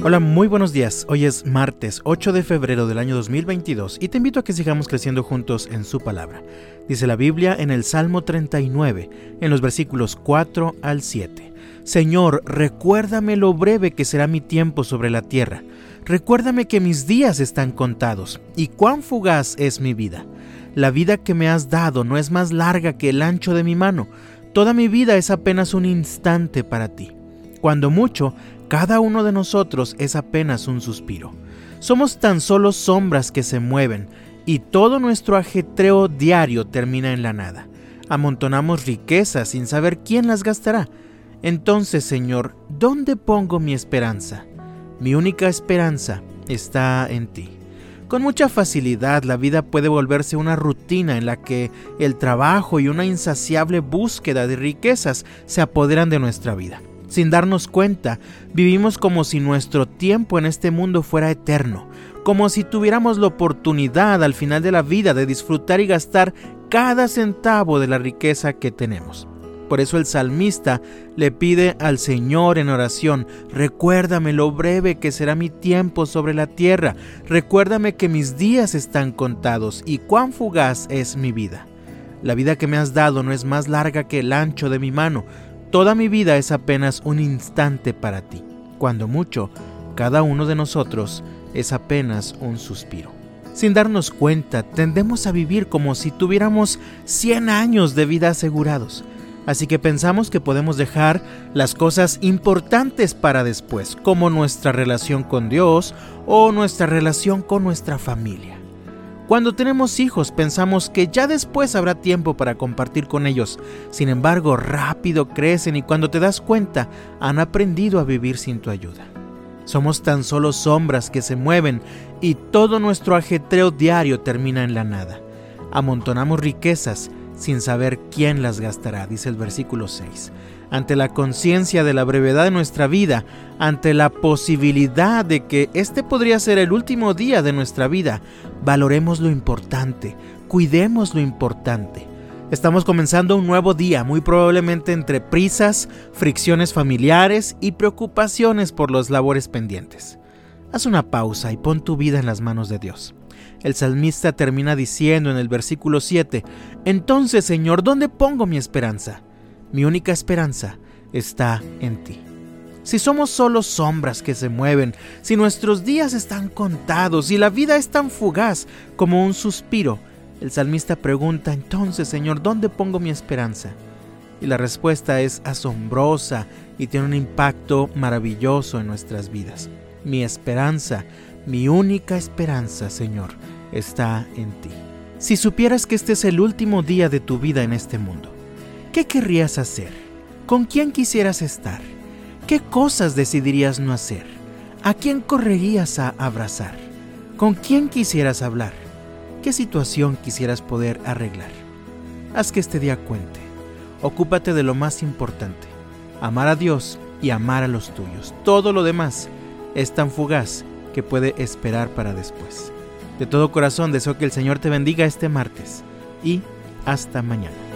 Hola, muy buenos días. Hoy es martes 8 de febrero del año 2022 y te invito a que sigamos creciendo juntos en su palabra. Dice la Biblia en el Salmo 39, en los versículos 4 al 7. Señor, recuérdame lo breve que será mi tiempo sobre la tierra. Recuérdame que mis días están contados y cuán fugaz es mi vida. La vida que me has dado no es más larga que el ancho de mi mano. Toda mi vida es apenas un instante para ti. Cuando mucho, cada uno de nosotros es apenas un suspiro. Somos tan solo sombras que se mueven y todo nuestro ajetreo diario termina en la nada. Amontonamos riquezas sin saber quién las gastará. Entonces, Señor, ¿dónde pongo mi esperanza? Mi única esperanza está en ti. Con mucha facilidad la vida puede volverse una rutina en la que el trabajo y una insaciable búsqueda de riquezas se apoderan de nuestra vida. Sin darnos cuenta, vivimos como si nuestro tiempo en este mundo fuera eterno, como si tuviéramos la oportunidad al final de la vida de disfrutar y gastar cada centavo de la riqueza que tenemos. Por eso el salmista le pide al Señor en oración, recuérdame lo breve que será mi tiempo sobre la tierra, recuérdame que mis días están contados y cuán fugaz es mi vida. La vida que me has dado no es más larga que el ancho de mi mano, Toda mi vida es apenas un instante para ti. Cuando mucho, cada uno de nosotros es apenas un suspiro. Sin darnos cuenta, tendemos a vivir como si tuviéramos 100 años de vida asegurados. Así que pensamos que podemos dejar las cosas importantes para después, como nuestra relación con Dios o nuestra relación con nuestra familia. Cuando tenemos hijos pensamos que ya después habrá tiempo para compartir con ellos. Sin embargo, rápido crecen y cuando te das cuenta han aprendido a vivir sin tu ayuda. Somos tan solo sombras que se mueven y todo nuestro ajetreo diario termina en la nada. Amontonamos riquezas sin saber quién las gastará, dice el versículo 6 ante la conciencia de la brevedad de nuestra vida, ante la posibilidad de que este podría ser el último día de nuestra vida, valoremos lo importante, cuidemos lo importante. Estamos comenzando un nuevo día, muy probablemente entre prisas, fricciones familiares y preocupaciones por los labores pendientes. Haz una pausa y pon tu vida en las manos de Dios. El salmista termina diciendo en el versículo 7, Entonces, Señor, ¿dónde pongo mi esperanza? Mi única esperanza está en ti. Si somos solo sombras que se mueven, si nuestros días están contados y la vida es tan fugaz como un suspiro, el salmista pregunta entonces, Señor, ¿dónde pongo mi esperanza? Y la respuesta es asombrosa y tiene un impacto maravilloso en nuestras vidas. Mi esperanza, mi única esperanza, Señor, está en ti. Si supieras que este es el último día de tu vida en este mundo, ¿Qué querrías hacer? ¿Con quién quisieras estar? ¿Qué cosas decidirías no hacer? ¿A quién correrías a abrazar? ¿Con quién quisieras hablar? ¿Qué situación quisieras poder arreglar? Haz que este día cuente. Ocúpate de lo más importante, amar a Dios y amar a los tuyos. Todo lo demás es tan fugaz que puede esperar para después. De todo corazón deseo que el Señor te bendiga este martes y hasta mañana.